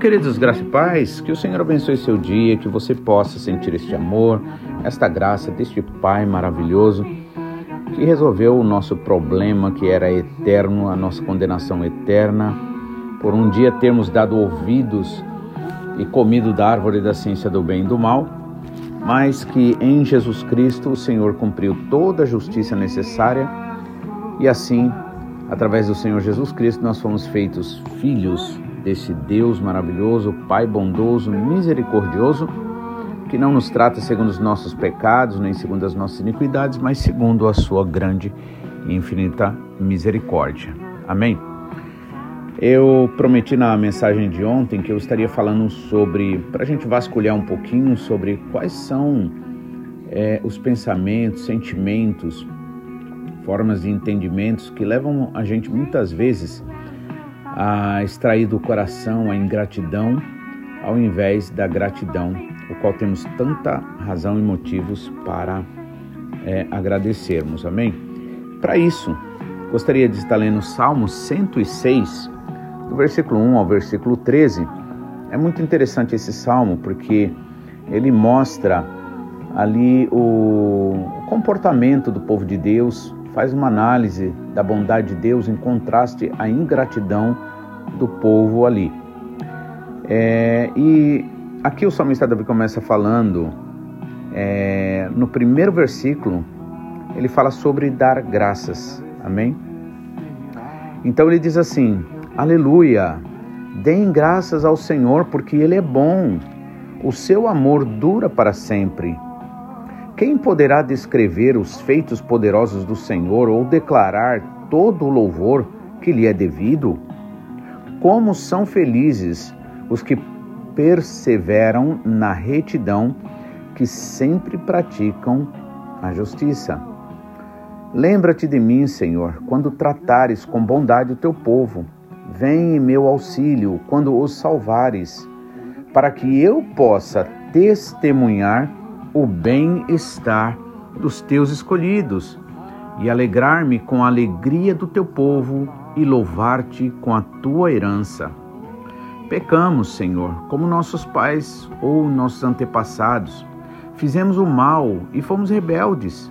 Queridos, graça e paz, que o Senhor abençoe seu dia, que você possa sentir este amor, esta graça deste Pai maravilhoso que resolveu o nosso problema que era eterno, a nossa condenação eterna, por um dia termos dado ouvidos e comido da árvore da ciência do bem e do mal, mas que em Jesus Cristo o Senhor cumpriu toda a justiça necessária e assim, através do Senhor Jesus Cristo, nós fomos feitos filhos desse Deus maravilhoso, Pai bondoso, misericordioso, que não nos trata segundo os nossos pecados, nem segundo as nossas iniquidades, mas segundo a sua grande e infinita misericórdia. Amém? Eu prometi na mensagem de ontem que eu estaria falando sobre, para a gente vasculhar um pouquinho sobre quais são é, os pensamentos, sentimentos, formas de entendimentos que levam a gente muitas vezes a extrair do coração a ingratidão ao invés da gratidão, o qual temos tanta razão e motivos para é, agradecermos. Amém? Para isso, gostaria de estar lendo Salmo 106, do versículo 1 ao versículo 13. É muito interessante esse salmo porque ele mostra ali o comportamento do povo de Deus faz uma análise da bondade de Deus em contraste à ingratidão do povo ali. É, e aqui o salmista Davi começa falando, é, no primeiro versículo, ele fala sobre dar graças, amém? Então ele diz assim: Aleluia, deem graças ao Senhor, porque Ele é bom, o seu amor dura para sempre. Quem poderá descrever os feitos poderosos do Senhor ou declarar todo o louvor que lhe é devido? Como são felizes os que perseveram na retidão, que sempre praticam a justiça. Lembra-te de mim, Senhor, quando tratares com bondade o teu povo. Vem em meu auxílio quando os salvares, para que eu possa testemunhar o bem-estar dos teus escolhidos e alegrar-me com a alegria do teu povo e louvar-te com a tua herança. Pecamos, Senhor, como nossos pais ou nossos antepassados. Fizemos o mal e fomos rebeldes.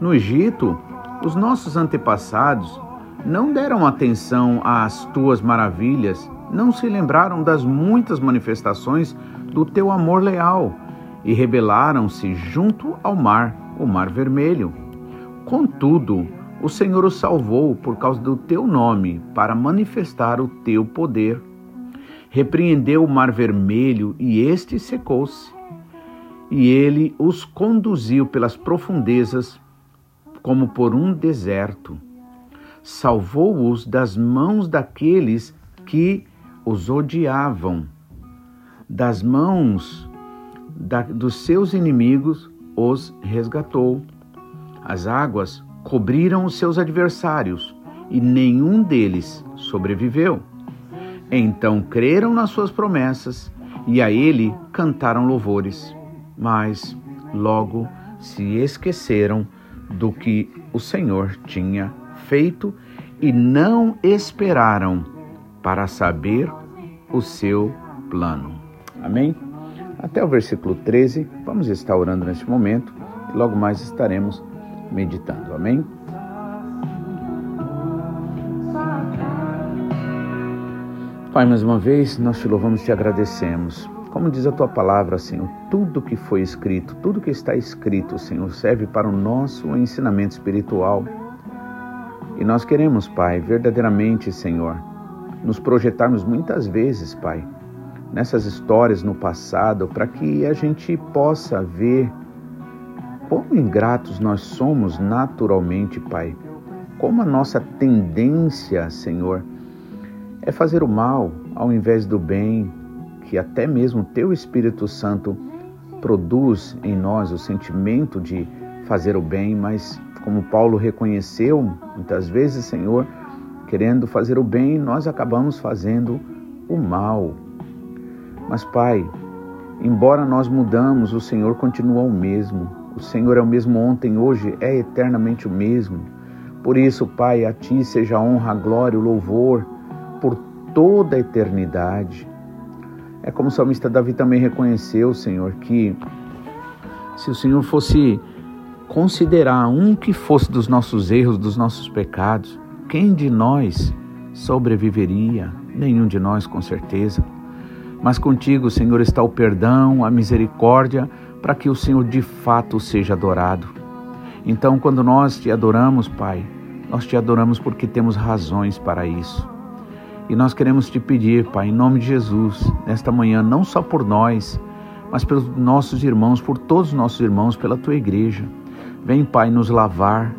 No Egito, os nossos antepassados não deram atenção às tuas maravilhas, não se lembraram das muitas manifestações do teu amor leal e rebelaram-se junto ao mar, o Mar Vermelho. Contudo, o Senhor os salvou por causa do teu nome, para manifestar o teu poder. Repreendeu o Mar Vermelho e este secou-se. E ele os conduziu pelas profundezas, como por um deserto. Salvou-os das mãos daqueles que os odiavam, das mãos da, dos seus inimigos os resgatou. As águas cobriram os seus adversários e nenhum deles sobreviveu. Então creram nas suas promessas e a ele cantaram louvores, mas logo se esqueceram do que o Senhor tinha feito e não esperaram para saber o seu plano. Amém? Até o versículo 13. Vamos estar orando neste momento e logo mais estaremos meditando. Amém? Pai, mais uma vez nós te louvamos e te agradecemos. Como diz a tua palavra, Senhor, tudo que foi escrito, tudo que está escrito, Senhor, serve para o nosso ensinamento espiritual. E nós queremos, Pai, verdadeiramente, Senhor, nos projetarmos muitas vezes, Pai, nessas histórias no passado, para que a gente possa ver quão ingratos nós somos naturalmente, Pai. Como a nossa tendência, Senhor, é fazer o mal ao invés do bem, que até mesmo Teu Espírito Santo produz em nós o sentimento de fazer o bem, mas como Paulo reconheceu, muitas vezes, Senhor, querendo fazer o bem, nós acabamos fazendo o mal. Mas, Pai, embora nós mudamos, o Senhor continua o mesmo. O Senhor é o mesmo ontem, hoje, é eternamente o mesmo. Por isso, Pai, a Ti seja a honra, a glória, o louvor por toda a eternidade. É como o salmista Davi também reconheceu, Senhor, que se o Senhor fosse considerar um que fosse dos nossos erros, dos nossos pecados, quem de nós sobreviveria? Nenhum de nós, com certeza. Mas contigo, Senhor, está o perdão, a misericórdia, para que o Senhor de fato seja adorado. Então, quando nós te adoramos, Pai, nós te adoramos porque temos razões para isso. E nós queremos te pedir, Pai, em nome de Jesus, nesta manhã, não só por nós, mas pelos nossos irmãos, por todos os nossos irmãos, pela tua igreja. Vem, Pai, nos lavar,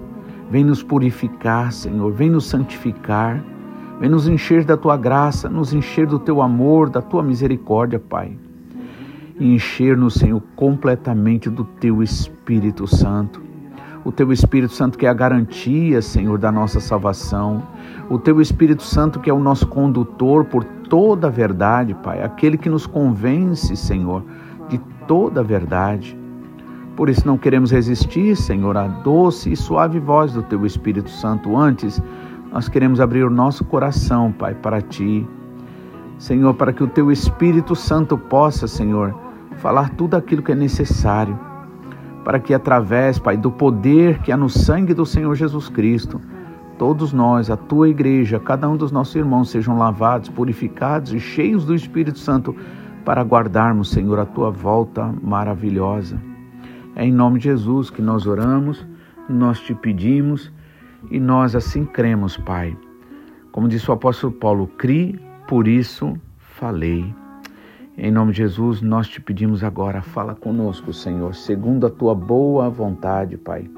vem nos purificar, Senhor, vem nos santificar, vem nos encher da tua graça, nos encher do teu amor, da tua misericórdia, Pai. E encher-nos, Senhor, completamente do teu Espírito Santo o teu Espírito Santo que é a garantia, Senhor, da nossa salvação, o teu Espírito Santo que é o nosso condutor por toda a verdade, Pai, aquele que nos convence, Senhor, de toda a verdade. Por isso não queremos resistir, Senhor, à doce e suave voz do teu Espírito Santo. Antes, nós queremos abrir o nosso coração, Pai, para ti. Senhor, para que o teu Espírito Santo possa, Senhor, falar tudo aquilo que é necessário para que através, Pai, do poder que há no sangue do Senhor Jesus Cristo, todos nós, a tua igreja, cada um dos nossos irmãos sejam lavados, purificados e cheios do Espírito Santo para guardarmos, Senhor, a tua volta maravilhosa. É em nome de Jesus que nós oramos, nós te pedimos e nós assim cremos, Pai. Como disse o apóstolo Paulo, cri, por isso falei. Em nome de Jesus, nós te pedimos agora, fala conosco, Senhor, segundo a tua boa vontade, Pai.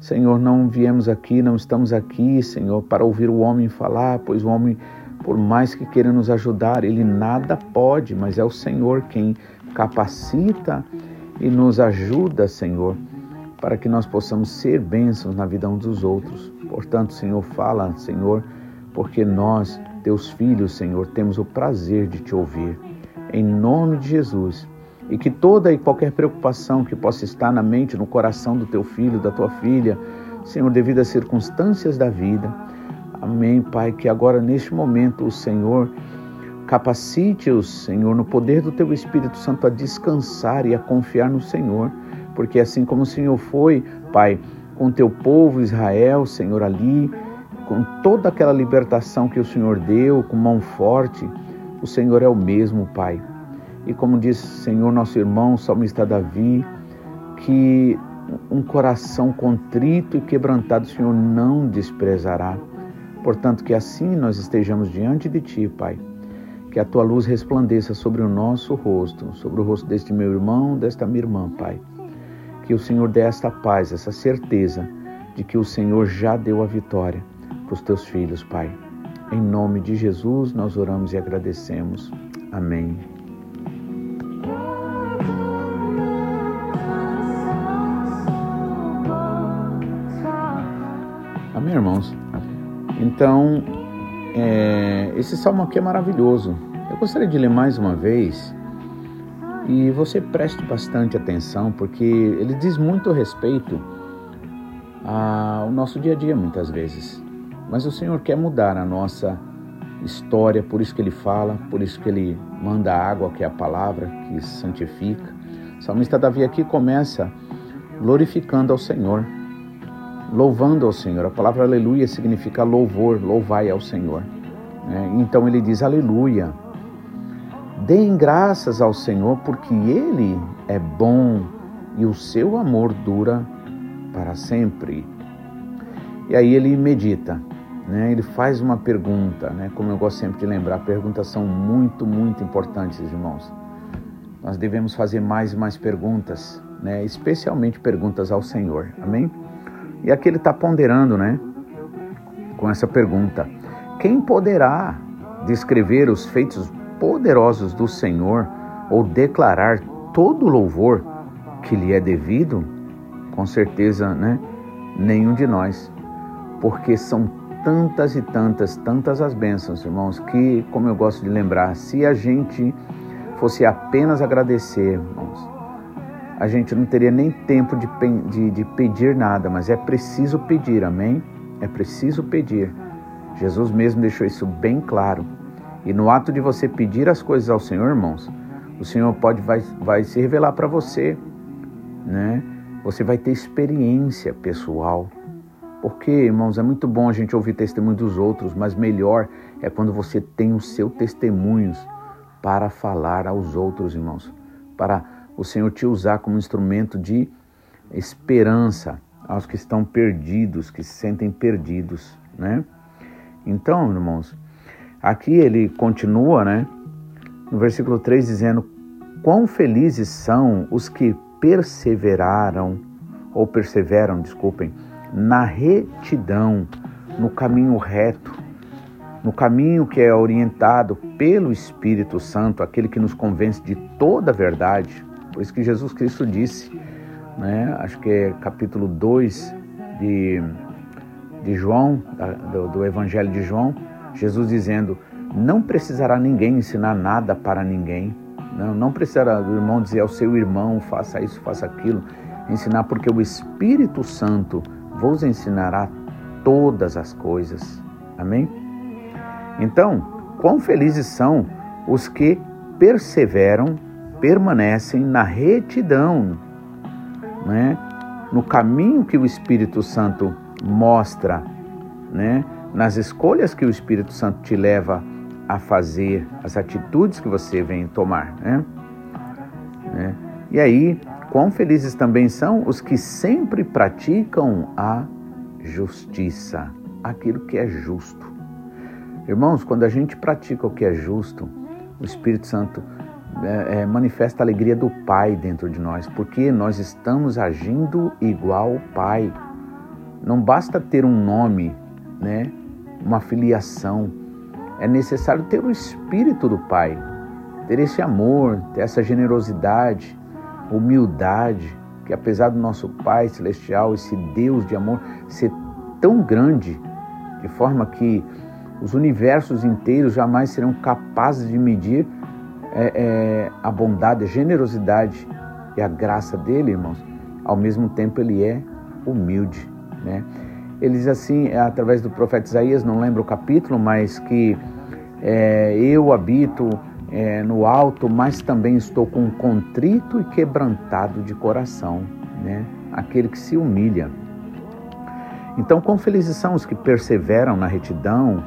Senhor, não viemos aqui, não estamos aqui, Senhor, para ouvir o homem falar, pois o homem, por mais que queira nos ajudar, ele nada pode, mas é o Senhor quem capacita e nos ajuda, Senhor, para que nós possamos ser bênçãos na vida uns dos outros. Portanto, Senhor, fala, Senhor, porque nós, teus filhos, Senhor, temos o prazer de te ouvir em nome de Jesus. E que toda e qualquer preocupação que possa estar na mente, no coração do teu filho, da tua filha, Senhor, devido às circunstâncias da vida. Amém, Pai, que agora neste momento o Senhor capacite-os, Senhor, no poder do teu Espírito Santo a descansar e a confiar no Senhor, porque assim como o Senhor foi, Pai, com teu povo Israel, Senhor, ali, com toda aquela libertação que o Senhor deu, com mão forte, o Senhor é o mesmo, Pai. E como disse o Senhor, nosso irmão, o salmista Davi, que um coração contrito e quebrantado o Senhor não desprezará. Portanto, que assim nós estejamos diante de Ti, Pai. Que a Tua luz resplandeça sobre o nosso rosto, sobre o rosto deste meu irmão, desta minha irmã, Pai. Que o Senhor dê esta paz, essa certeza de que o Senhor já deu a vitória para os Teus filhos, Pai. Em nome de Jesus, nós oramos e agradecemos. Amém. Amém, irmãos? Então, é, esse salmo aqui é maravilhoso. Eu gostaria de ler mais uma vez e você preste bastante atenção, porque ele diz muito respeito ao nosso dia a dia, muitas vezes. Mas o Senhor quer mudar a nossa história, por isso que ele fala, por isso que ele manda a água, que é a palavra que santifica. O salmista Davi aqui começa glorificando ao Senhor, louvando ao Senhor. A palavra aleluia significa louvor, louvai ao Senhor. É, então ele diz aleluia. Deem graças ao Senhor, porque Ele é bom e o seu amor dura para sempre. E aí ele medita né, ele faz uma pergunta, né, como eu gosto sempre de lembrar, perguntas são muito, muito importantes, irmãos. Nós devemos fazer mais e mais perguntas, né, especialmente perguntas ao Senhor, amém? E aqui ele está ponderando, né, com essa pergunta: quem poderá descrever os feitos poderosos do Senhor ou declarar todo o louvor que lhe é devido? Com certeza, né, nenhum de nós, porque são tantas e tantas, tantas as bênçãos, irmãos, que, como eu gosto de lembrar, se a gente fosse apenas agradecer, irmãos, a gente não teria nem tempo de, de, de pedir nada, mas é preciso pedir, amém? É preciso pedir. Jesus mesmo deixou isso bem claro. E no ato de você pedir as coisas ao Senhor, irmãos, o Senhor pode vai, vai se revelar para você, né? Você vai ter experiência pessoal. Porque, irmãos, é muito bom a gente ouvir testemunho dos outros, mas melhor é quando você tem o seu testemunho para falar aos outros, irmãos, para o Senhor te usar como instrumento de esperança aos que estão perdidos, que se sentem perdidos, né? Então, irmãos, aqui ele continua, né? No versículo 3 dizendo: "Quão felizes são os que perseveraram ou perseveram, desculpem, na retidão, no caminho reto, no caminho que é orientado pelo Espírito Santo, aquele que nos convence de toda a verdade. Por isso que Jesus Cristo disse, né, acho que é capítulo 2 de, de João, do, do Evangelho de João, Jesus dizendo: Não precisará ninguém ensinar nada para ninguém. Não, não precisará o irmão dizer ao seu irmão: faça isso, faça aquilo. Ensinar, porque o Espírito Santo vos ensinará todas as coisas. Amém? Então, quão felizes são os que perseveram, permanecem na retidão, né? no caminho que o Espírito Santo mostra, né? Nas escolhas que o Espírito Santo te leva a fazer, as atitudes que você vem tomar. Né? né? E aí, quão felizes também são os que sempre praticam a justiça, aquilo que é justo. Irmãos, quando a gente pratica o que é justo, o Espírito Santo é, é, manifesta a alegria do Pai dentro de nós, porque nós estamos agindo igual ao Pai. Não basta ter um nome, né, uma filiação, é necessário ter o Espírito do Pai, ter esse amor, ter essa generosidade, humildade, que apesar do nosso Pai Celestial, esse Deus de amor, ser tão grande, de forma que os universos inteiros jamais serão capazes de medir é, é, a bondade, a generosidade e a graça dele, irmãos. Ao mesmo tempo, ele é humilde, né? Ele diz assim, é, através do profeta Isaías, não lembro o capítulo, mas que é, eu habito é, no alto, mas também estou com contrito e quebrantado de coração, né? Aquele que se humilha. Então, quão felizes são os que perseveram na retidão,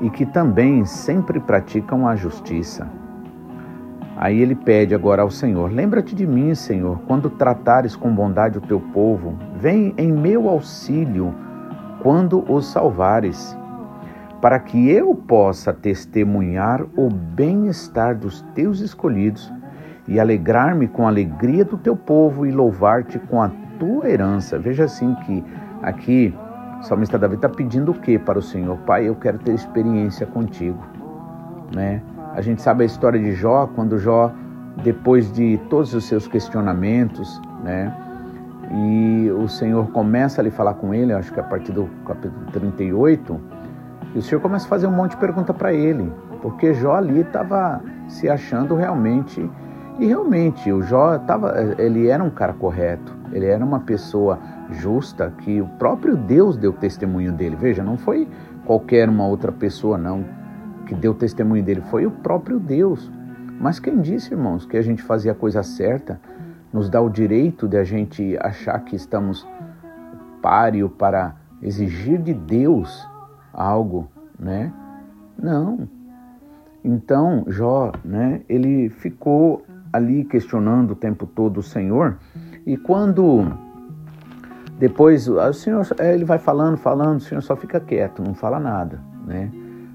e que também sempre praticam a justiça. Aí ele pede agora ao Senhor: Lembra-te de mim, Senhor, quando tratares com bondade o teu povo. Vem em meu auxílio quando os salvares, para que eu possa testemunhar o bem-estar dos teus escolhidos e alegrar-me com a alegria do teu povo e louvar-te com a tua herança. Veja assim que aqui o salmista Davi está pedindo o que para o Senhor? Pai, eu quero ter experiência contigo. Né? A gente sabe a história de Jó, quando Jó, depois de todos os seus questionamentos, né? E o Senhor começa a lhe falar com ele, acho que a partir do capítulo 38, e o Senhor começa a fazer um monte de pergunta para ele, porque Jó ali estava se achando realmente, e realmente o Jó tava, ele era um cara correto, ele era uma pessoa justa que o próprio Deus deu testemunho dele. Veja, não foi qualquer uma outra pessoa, não, que deu testemunho dele, foi o próprio Deus. Mas quem disse, irmãos, que a gente fazia a coisa certa, nos dá o direito de a gente achar que estamos páreo para exigir de Deus algo, né? Não. Então, Jó, né, ele ficou ali questionando o tempo todo o Senhor, e quando depois o Senhor ele vai falando, falando, o Senhor só fica quieto, não fala nada, né?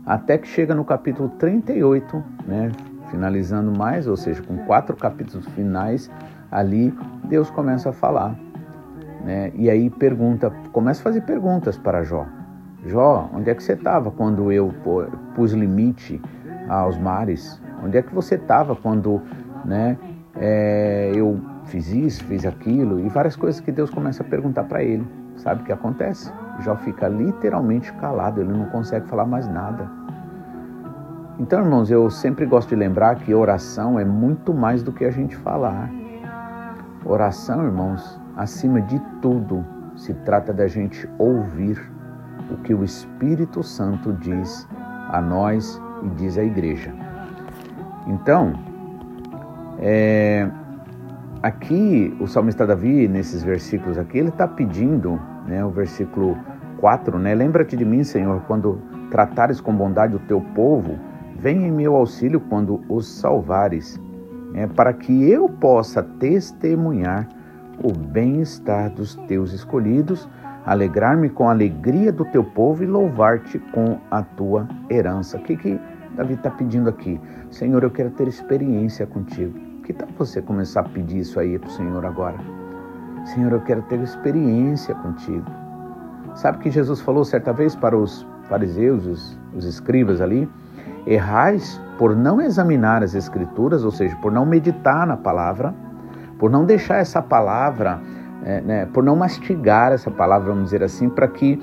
Até que chega no capítulo 38, né? Finalizando mais, ou seja, com quatro capítulos finais, ali Deus começa a falar, né? E aí pergunta, começa a fazer perguntas para Jó. Jó, onde é que você estava quando eu pus limite aos mares? Onde é que você estava quando, né? É, eu fiz isso, fiz aquilo, e várias coisas que Deus começa a perguntar para ele. Sabe o que acontece? Jó fica literalmente calado, ele não consegue falar mais nada. Então, irmãos, eu sempre gosto de lembrar que oração é muito mais do que a gente falar. Oração, irmãos, acima de tudo, se trata da gente ouvir o que o Espírito Santo diz a nós e diz a igreja. Então, é, aqui o salmista Davi, nesses versículos aqui, ele está pedindo, né, o versículo 4, né, lembra-te de mim, Senhor, quando tratares com bondade o teu povo, vem em meu auxílio quando os salvares, né, para que eu possa testemunhar o bem-estar dos teus escolhidos, alegrar-me com a alegria do teu povo e louvar-te com a tua herança. O que, que Davi está pedindo aqui? Senhor, eu quero ter experiência contigo. Que tal você começar a pedir isso aí para o Senhor agora? Senhor, eu quero ter experiência contigo. Sabe que Jesus falou certa vez para os fariseus, os, os escribas ali? Errais por não examinar as Escrituras, ou seja, por não meditar na palavra, por não deixar essa palavra, é, né, por não mastigar essa palavra, vamos dizer assim, para que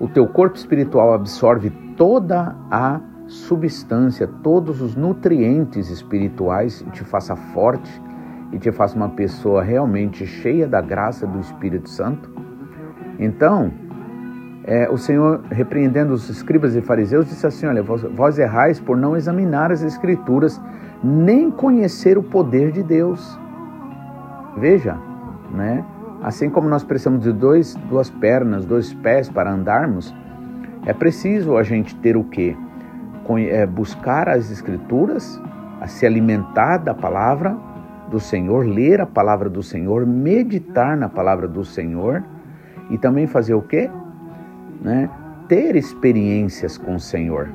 o teu corpo espiritual absorve toda a substância, todos os nutrientes espirituais e te faça forte e te faça uma pessoa realmente cheia da graça do Espírito Santo. Então, é, o Senhor, repreendendo os escribas e fariseus, disse assim: Olha, vós, vós errais por não examinar as Escrituras, nem conhecer o poder de Deus. Veja, né? Assim como nós precisamos de dois, duas pernas, dois pés para andarmos, é preciso a gente ter o quê? É, buscar as escrituras, a se alimentar da palavra do Senhor, ler a palavra do Senhor, meditar na palavra do Senhor e também fazer o quê? Né? Ter experiências com o Senhor.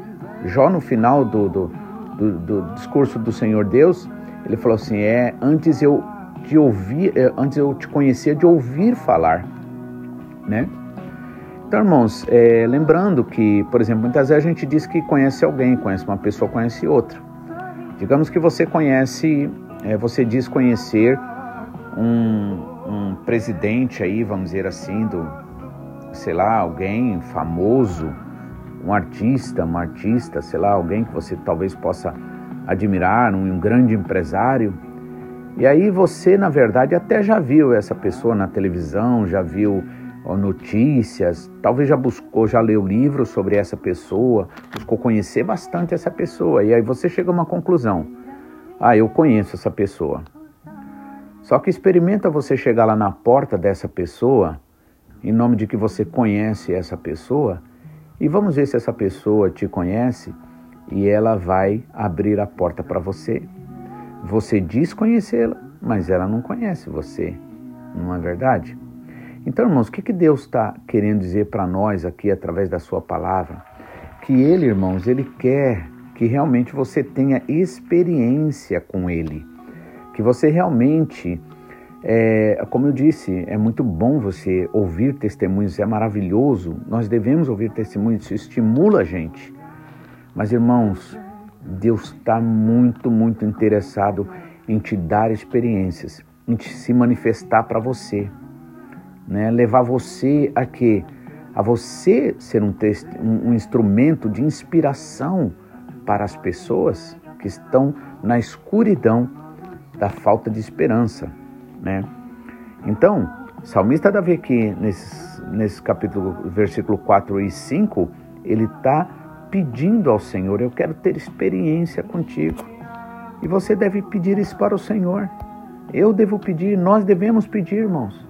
Jó no final do, do, do, do discurso do Senhor Deus, ele falou assim: é antes eu de ouvir, é, antes eu te conhecia de ouvir falar, né? Então, irmãos, é, lembrando que, por exemplo, muitas vezes a gente diz que conhece alguém, conhece uma pessoa, conhece outra. Digamos que você conhece, é, você diz conhecer um, um presidente aí, vamos dizer assim, do, sei lá, alguém famoso, um artista, uma artista, sei lá, alguém que você talvez possa admirar, um, um grande empresário. E aí você, na verdade, até já viu essa pessoa na televisão, já viu notícias, talvez já buscou, já leu livros sobre essa pessoa, buscou conhecer bastante essa pessoa. E aí você chega a uma conclusão: ah, eu conheço essa pessoa. Só que experimenta você chegar lá na porta dessa pessoa, em nome de que você conhece essa pessoa, e vamos ver se essa pessoa te conhece e ela vai abrir a porta para você. Você diz conhecê-la, mas ela não conhece você, não é verdade? Então, irmãos, o que, que Deus está querendo dizer para nós aqui através da Sua palavra? Que Ele, irmãos, Ele quer que realmente você tenha experiência com Ele, que você realmente, é, como eu disse, é muito bom você ouvir testemunhos, é maravilhoso, nós devemos ouvir testemunhos, isso estimula a gente. Mas, irmãos, Deus está muito, muito interessado em te dar experiências, em te se manifestar para você, né? levar você a quê? A você ser um, um, um instrumento de inspiração para as pessoas que estão na escuridão da falta de esperança, né? Então, salmista Davi aqui, nesse, nesse capítulo, versículo 4 e 5, ele está pedindo ao Senhor: Eu quero ter experiência contigo. E você deve pedir isso para o Senhor. Eu devo pedir, nós devemos pedir, irmãos.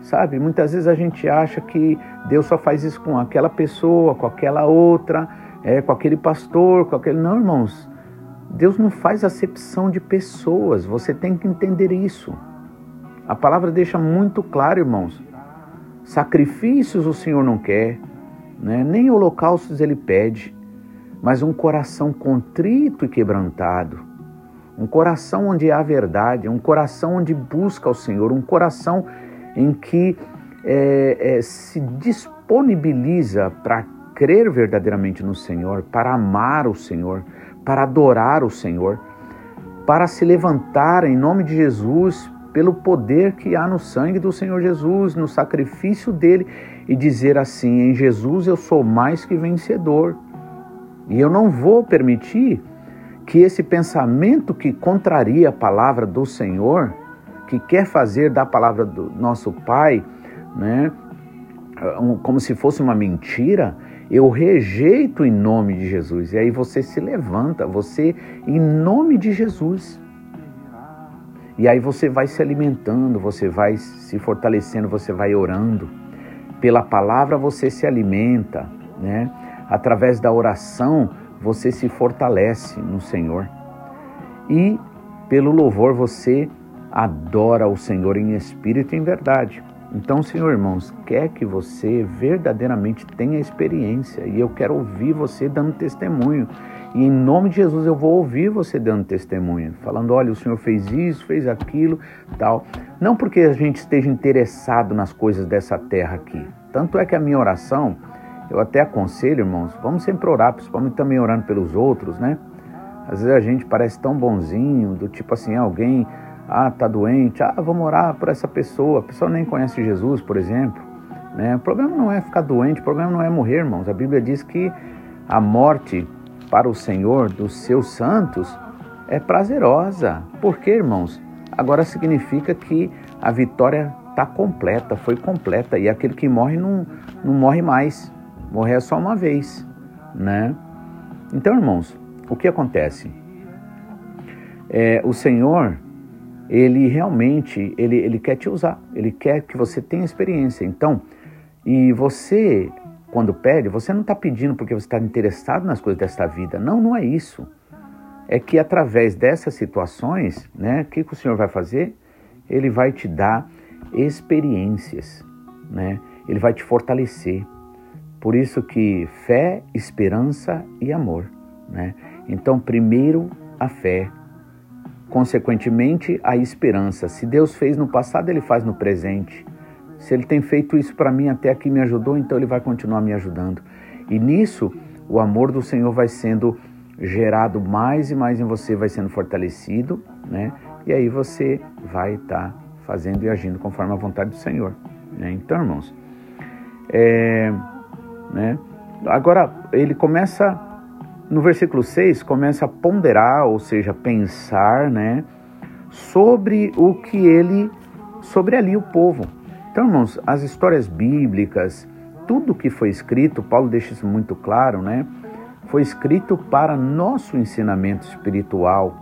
Sabe, muitas vezes a gente acha que Deus só faz isso com aquela pessoa, com aquela outra, é, com aquele pastor, com aquele. Não, irmãos. Deus não faz acepção de pessoas. Você tem que entender isso. A palavra deixa muito claro, irmãos. Sacrifícios o Senhor não quer, né? nem holocaustos ele pede, mas um coração contrito e quebrantado, um coração onde há verdade, um coração onde busca o Senhor, um coração em que é, é, se disponibiliza para crer verdadeiramente no Senhor, para amar o Senhor, para adorar o Senhor, para se levantar em nome de Jesus pelo poder que há no sangue do Senhor Jesus, no sacrifício dele, e dizer assim: em Jesus eu sou mais que vencedor. E eu não vou permitir que esse pensamento que contraria a palavra do Senhor, que quer fazer da palavra do nosso Pai, né, como se fosse uma mentira, Eu rejeito em nome de Jesus. E aí você se levanta, você em nome de Jesus. E aí você vai se alimentando, você vai se fortalecendo, você vai orando. Pela palavra você se alimenta, né? Através da oração você se fortalece no Senhor. E pelo louvor você adora o Senhor em espírito e em verdade. Então, Senhor irmãos, quer que você verdadeiramente tenha experiência e eu quero ouvir você dando testemunho. E em nome de Jesus eu vou ouvir você dando testemunho, falando: olha, o Senhor fez isso, fez aquilo, tal. Não porque a gente esteja interessado nas coisas dessa terra aqui. Tanto é que a minha oração, eu até aconselho, irmãos, vamos sempre orar, principalmente também orando pelos outros, né? Às vezes a gente parece tão bonzinho, do tipo assim, alguém ah, tá doente, ah, vamos orar por essa pessoa. A pessoa nem conhece Jesus, por exemplo. Né? O problema não é ficar doente, o problema não é morrer, irmãos. A Bíblia diz que a morte para o Senhor dos seus santos é prazerosa. Por quê, irmãos? Agora significa que a vitória está completa, foi completa, e aquele que morre não, não morre mais. Morrer é só uma vez, né? Então, irmãos, o que acontece? É, o Senhor ele realmente ele, ele quer te usar, ele quer que você tenha experiência. Então, e você, quando pede, você não está pedindo porque você está interessado nas coisas desta vida. Não, não é isso. É que através dessas situações, né, o que, que o Senhor vai fazer? Ele vai te dar experiências, né? Ele vai te fortalecer. Por isso que fé, esperança e amor, né? Então, primeiro a fé, Consequentemente, a esperança. Se Deus fez no passado, Ele faz no presente. Se Ele tem feito isso para mim até aqui me ajudou, então Ele vai continuar me ajudando. E nisso, o amor do Senhor vai sendo gerado mais e mais em você, vai sendo fortalecido, né? E aí você vai estar tá fazendo e agindo conforme a vontade do Senhor. Né? Então, irmãos, é, né? agora ele começa no versículo 6 começa a ponderar, ou seja, pensar, né, sobre o que ele, sobre ali o povo. Então, irmãos, as histórias bíblicas, tudo que foi escrito, Paulo deixa isso muito claro, né? Foi escrito para nosso ensinamento espiritual.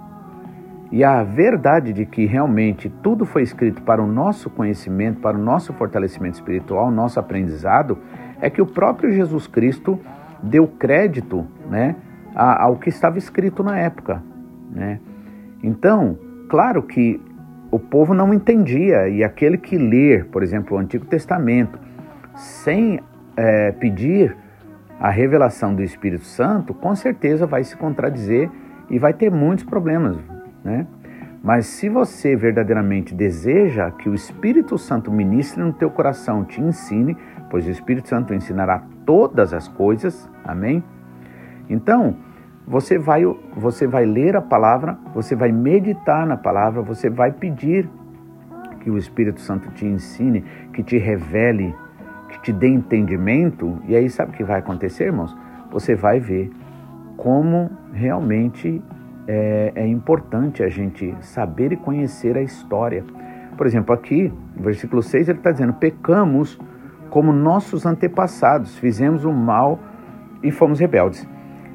E a verdade de que realmente tudo foi escrito para o nosso conhecimento, para o nosso fortalecimento espiritual, nosso aprendizado, é que o próprio Jesus Cristo deu crédito, né, ao que estava escrito na época. Né? Então, claro que o povo não entendia, e aquele que ler, por exemplo, o Antigo Testamento, sem é, pedir a revelação do Espírito Santo, com certeza vai se contradizer e vai ter muitos problemas. Né? Mas se você verdadeiramente deseja que o Espírito Santo ministre no teu coração, te ensine, pois o Espírito Santo ensinará todas as coisas, amém? Então, você vai, você vai ler a palavra, você vai meditar na palavra, você vai pedir que o Espírito Santo te ensine, que te revele, que te dê entendimento. E aí, sabe o que vai acontecer, irmãos? Você vai ver como realmente é, é importante a gente saber e conhecer a história. Por exemplo, aqui, no versículo 6, ele está dizendo: pecamos como nossos antepassados, fizemos o mal e fomos rebeldes.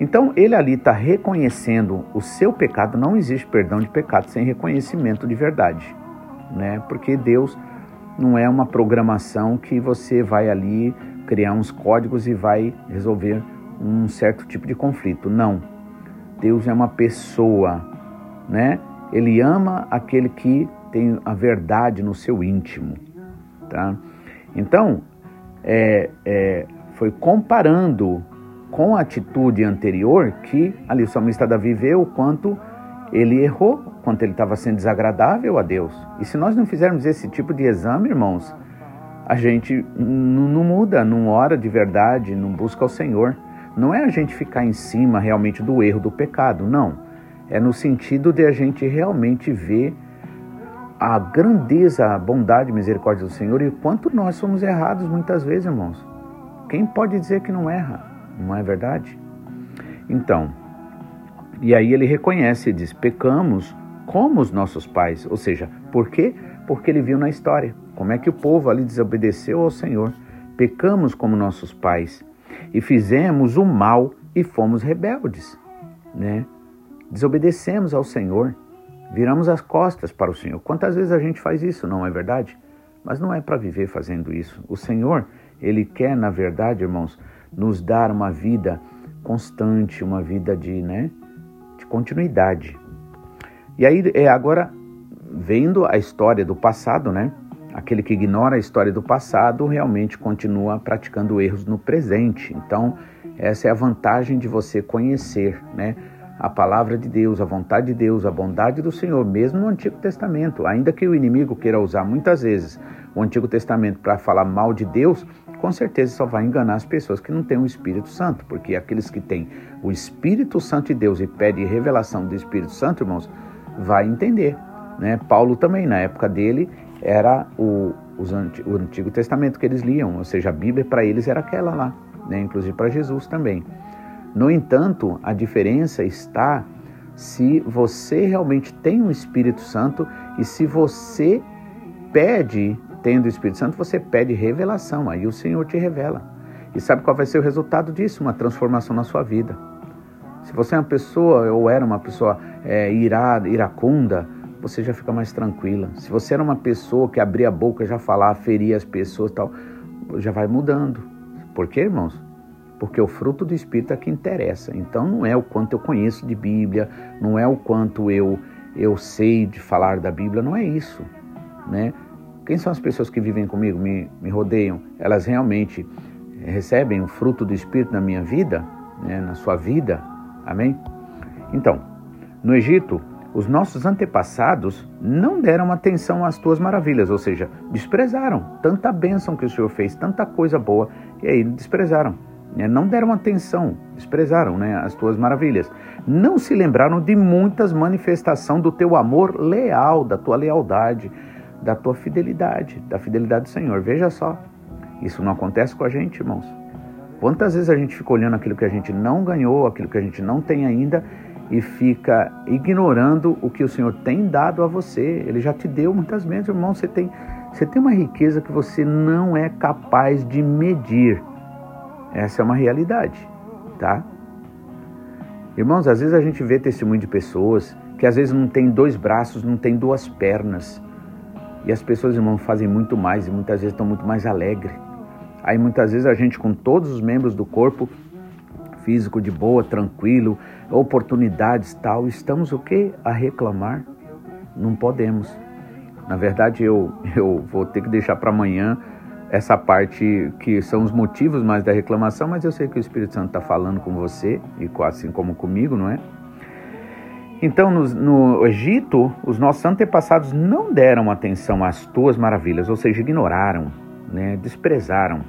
Então, ele ali está reconhecendo o seu pecado, não existe perdão de pecado sem reconhecimento de verdade, né? Porque Deus não é uma programação que você vai ali criar uns códigos e vai resolver um certo tipo de conflito. Não. Deus é uma pessoa, né? Ele ama aquele que tem a verdade no seu íntimo, tá? Então, é, é, foi comparando com a atitude anterior que ali o salmista Davi vê o quanto ele errou, quanto ele estava sendo desagradável a Deus. E se nós não fizermos esse tipo de exame, irmãos, a gente não muda, não ora de verdade, não busca o Senhor. Não é a gente ficar em cima realmente do erro, do pecado, não. É no sentido de a gente realmente ver a grandeza, a bondade e misericórdia do Senhor e o quanto nós somos errados muitas vezes, irmãos. Quem pode dizer que não erra? Não é verdade? Então, e aí ele reconhece e diz: pecamos como os nossos pais. Ou seja, por quê? Porque ele viu na história como é que o povo ali desobedeceu ao Senhor. Pecamos como nossos pais. e fizemos o mal e fomos rebeldes, né? Desobedecemos ao Senhor, viramos as costas para o Senhor. Quantas vezes a gente faz isso, não é verdade? Mas não é para viver fazendo isso. O Senhor, ele quer, na verdade, irmãos, nos dar uma vida constante, uma vida de, né, de continuidade. E aí, é agora, vendo a história do passado, né? Aquele que ignora a história do passado realmente continua praticando erros no presente. Então, essa é a vantagem de você conhecer, né? A palavra de Deus, a vontade de Deus, a bondade do Senhor, mesmo no Antigo Testamento. Ainda que o inimigo queira usar muitas vezes o Antigo Testamento para falar mal de Deus, com certeza só vai enganar as pessoas que não têm o Espírito Santo, porque aqueles que têm o Espírito Santo de Deus e pedem revelação do Espírito Santo, irmãos, vai entender. Né? Paulo também, na época dele, era o, o Antigo Testamento que eles liam, ou seja, a Bíblia para eles era aquela lá, né? inclusive para Jesus também. No entanto, a diferença está se você realmente tem o Espírito Santo e se você pede, tendo o Espírito Santo, você pede revelação, aí o Senhor te revela. E sabe qual vai ser o resultado disso? Uma transformação na sua vida. Se você é uma pessoa, ou era uma pessoa é, irada, iracunda, você já fica mais tranquila. Se você era uma pessoa que abria a boca, já falava, feria as pessoas tal, já vai mudando. Por quê, irmãos? Porque o fruto do Espírito é que interessa. Então não é o quanto eu conheço de Bíblia, não é o quanto eu, eu sei de falar da Bíblia, não é isso. Né? Quem são as pessoas que vivem comigo, me, me rodeiam? Elas realmente recebem o fruto do Espírito na minha vida, né? na sua vida? Amém? Então, no Egito, os nossos antepassados não deram atenção às tuas maravilhas, ou seja, desprezaram tanta bênção que o Senhor fez, tanta coisa boa, e aí desprezaram. Né? Não deram atenção, desprezaram né, as tuas maravilhas. Não se lembraram de muitas manifestações do teu amor leal, da tua lealdade, da tua fidelidade, da fidelidade do Senhor. Veja só, isso não acontece com a gente, irmãos. Quantas vezes a gente fica olhando aquilo que a gente não ganhou, aquilo que a gente não tem ainda, e fica ignorando o que o Senhor tem dado a você. Ele já te deu muitas vezes, irmão. Você tem, você tem uma riqueza que você não é capaz de medir. Essa é uma realidade, tá? Irmãos, às vezes a gente vê testemunho de pessoas que às vezes não tem dois braços, não tem duas pernas. E as pessoas, irmãos, fazem muito mais e muitas vezes estão muito mais alegres. Aí muitas vezes a gente com todos os membros do corpo físico de boa, tranquilo, oportunidades tal, estamos o que? A reclamar? Não podemos. Na verdade, eu, eu vou ter que deixar para amanhã essa parte que são os motivos mais da reclamação, mas eu sei que o Espírito Santo está falando com você, e assim como comigo, não é? Então, no, no, Egito, os nossos antepassados não deram atenção às tuas maravilhas, ou seja, ignoraram, né, desprezaram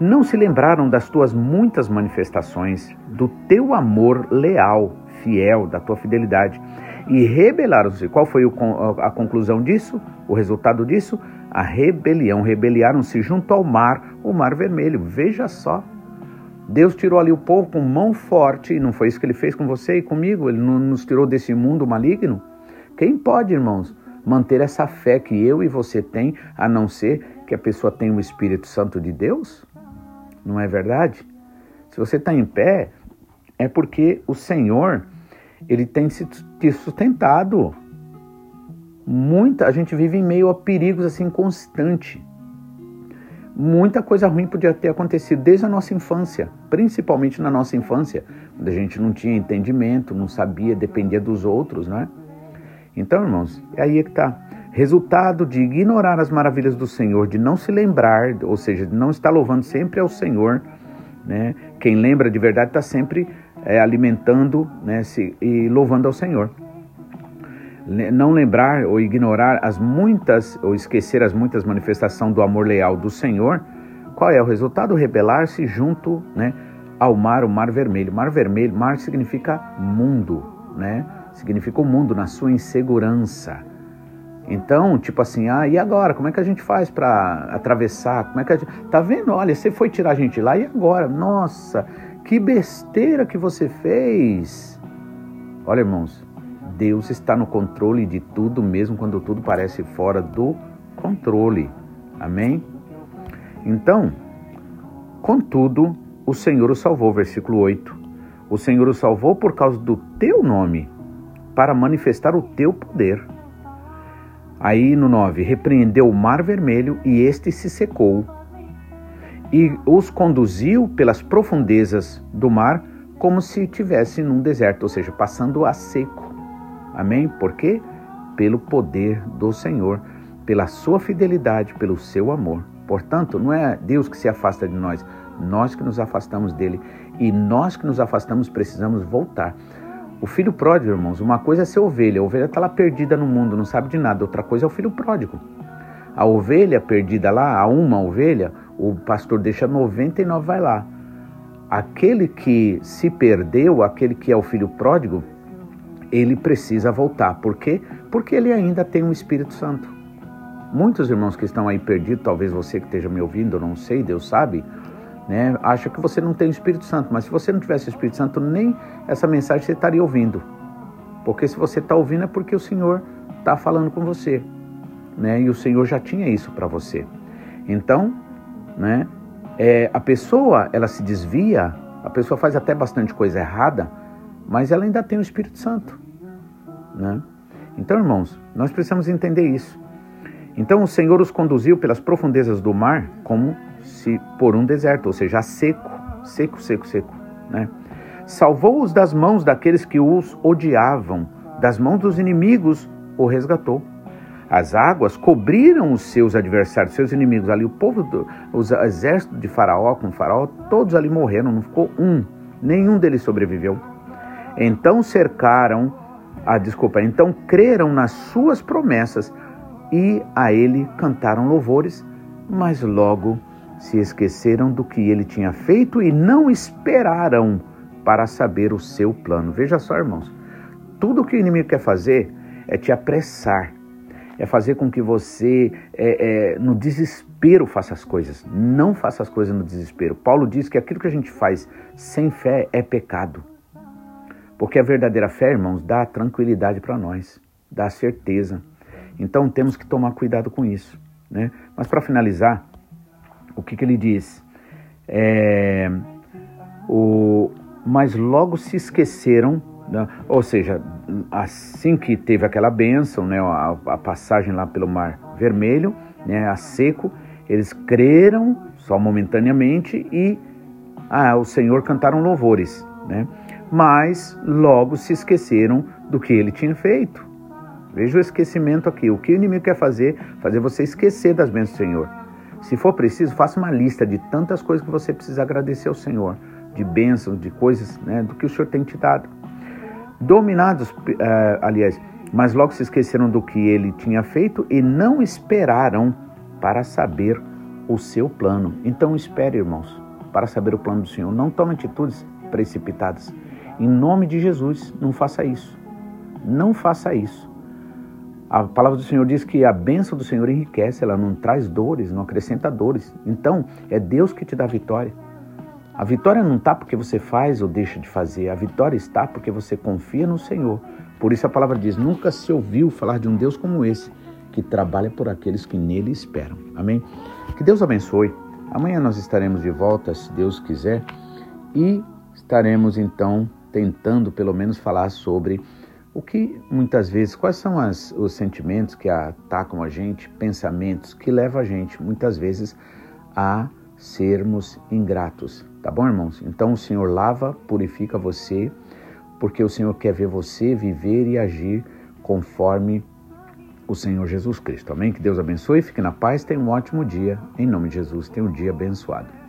não se lembraram das tuas muitas manifestações, do teu amor leal, fiel, da tua fidelidade, e rebelaram-se. Qual foi a conclusão disso? O resultado disso? A rebelião. Rebeliaram-se junto ao mar, o mar vermelho. Veja só. Deus tirou ali o povo com mão forte, e não foi isso que ele fez com você e comigo? Ele não nos tirou desse mundo maligno? Quem pode, irmãos, manter essa fé que eu e você tem, a não ser que a pessoa tenha o Espírito Santo de Deus? não é verdade? Se você está em pé, é porque o Senhor ele tem se te sustentado. Muita a gente vive em meio a perigos assim constante. Muita coisa ruim podia ter acontecido desde a nossa infância, principalmente na nossa infância, quando a gente não tinha entendimento, não sabia, dependia dos outros, né? Então, irmãos, é aí que está. Resultado de ignorar as maravilhas do Senhor, de não se lembrar, ou seja, de não estar louvando sempre ao Senhor. Né? Quem lembra de verdade está sempre é, alimentando né, se, e louvando ao Senhor. Não lembrar ou ignorar as muitas, ou esquecer as muitas manifestações do amor leal do Senhor, qual é o resultado? Rebelar-se junto né, ao mar, o mar vermelho. Mar vermelho, mar significa mundo, né? significa o mundo na sua insegurança. Então, tipo assim, ah, e agora? Como é que a gente faz para atravessar? Como é que a gente... Tá vendo? Olha, você foi tirar a gente lá e agora? Nossa, que besteira que você fez. Olha, irmãos, Deus está no controle de tudo, mesmo quando tudo parece fora do controle. Amém? Então, contudo, o Senhor o salvou, versículo 8. O Senhor o salvou por causa do teu nome, para manifestar o teu poder. Aí no 9, repreendeu o mar vermelho e este se secou, e os conduziu pelas profundezas do mar como se estivesse num deserto, ou seja, passando a seco. Amém? Por quê? Pelo poder do Senhor, pela sua fidelidade, pelo seu amor. Portanto, não é Deus que se afasta de nós, nós que nos afastamos dele. E nós que nos afastamos precisamos voltar. O filho pródigo, irmãos, uma coisa é ser ovelha. A ovelha está lá perdida no mundo, não sabe de nada. Outra coisa é o filho pródigo. A ovelha perdida lá, a uma ovelha, o pastor deixa 99, vai lá. Aquele que se perdeu, aquele que é o filho pródigo, ele precisa voltar. Por quê? Porque ele ainda tem um Espírito Santo. Muitos irmãos que estão aí perdidos, talvez você que esteja me ouvindo, não sei, Deus sabe, né, acha que você não tem o Espírito Santo. Mas se você não tivesse o Espírito Santo, nem essa mensagem você estaria ouvindo. Porque se você está ouvindo é porque o Senhor está falando com você. Né, e o Senhor já tinha isso para você. Então, né, é, a pessoa, ela se desvia, a pessoa faz até bastante coisa errada, mas ela ainda tem o Espírito Santo. Né? Então, irmãos, nós precisamos entender isso. Então, o Senhor os conduziu pelas profundezas do mar como se por um deserto, ou seja, seco, seco, seco, seco. Né? Salvou-os das mãos daqueles que os odiavam, das mãos dos inimigos o resgatou. As águas cobriram os seus adversários, seus inimigos ali. O povo, do, os exércitos de Faraó com Faraó, todos ali morreram, não ficou um. Nenhum deles sobreviveu. Então cercaram, ah, desculpa, então creram nas suas promessas e a ele cantaram louvores, mas logo se esqueceram do que ele tinha feito e não esperaram para saber o seu plano. Veja só, irmãos, tudo que o inimigo quer fazer é te apressar, é fazer com que você, é, é, no desespero, faça as coisas. Não faça as coisas no desespero. Paulo diz que aquilo que a gente faz sem fé é pecado. Porque a verdadeira fé, irmãos, dá tranquilidade para nós, dá certeza. Então temos que tomar cuidado com isso. Né? Mas para finalizar, o que, que ele diz? É, o, mas logo se esqueceram né? Ou seja, assim que teve aquela bênção, né, a, a passagem lá pelo Mar Vermelho, né, a seco, eles creram só momentaneamente e ah, o Senhor cantaram louvores, né? Mas logo se esqueceram do que ele tinha feito. Veja o esquecimento aqui. O que o inimigo quer fazer? Fazer você esquecer das bênçãos do Senhor. Se for preciso, faça uma lista de tantas coisas que você precisa agradecer ao Senhor, de bênçãos, de coisas, né, do que o Senhor tem te dado dominados, uh, aliás, mas logo se esqueceram do que ele tinha feito e não esperaram para saber o seu plano. Então espere, irmãos, para saber o plano do Senhor. Não tome atitudes precipitadas. Em nome de Jesus, não faça isso. Não faça isso. A palavra do Senhor diz que a bênção do Senhor enriquece, ela não traz dores, não acrescenta dores. Então, é Deus que te dá vitória. A vitória não está porque você faz ou deixa de fazer, a vitória está porque você confia no Senhor. Por isso a palavra diz: nunca se ouviu falar de um Deus como esse, que trabalha por aqueles que nele esperam. Amém? Que Deus abençoe. Amanhã nós estaremos de volta, se Deus quiser, e estaremos então tentando pelo menos falar sobre o que muitas vezes, quais são as, os sentimentos que atacam a gente, pensamentos que levam a gente muitas vezes a sermos ingratos. Tá bom, irmãos? Então o Senhor lava, purifica você, porque o Senhor quer ver você viver e agir conforme o Senhor Jesus Cristo. Amém? Que Deus abençoe, fique na paz, tenha um ótimo dia. Em nome de Jesus, tenha um dia abençoado.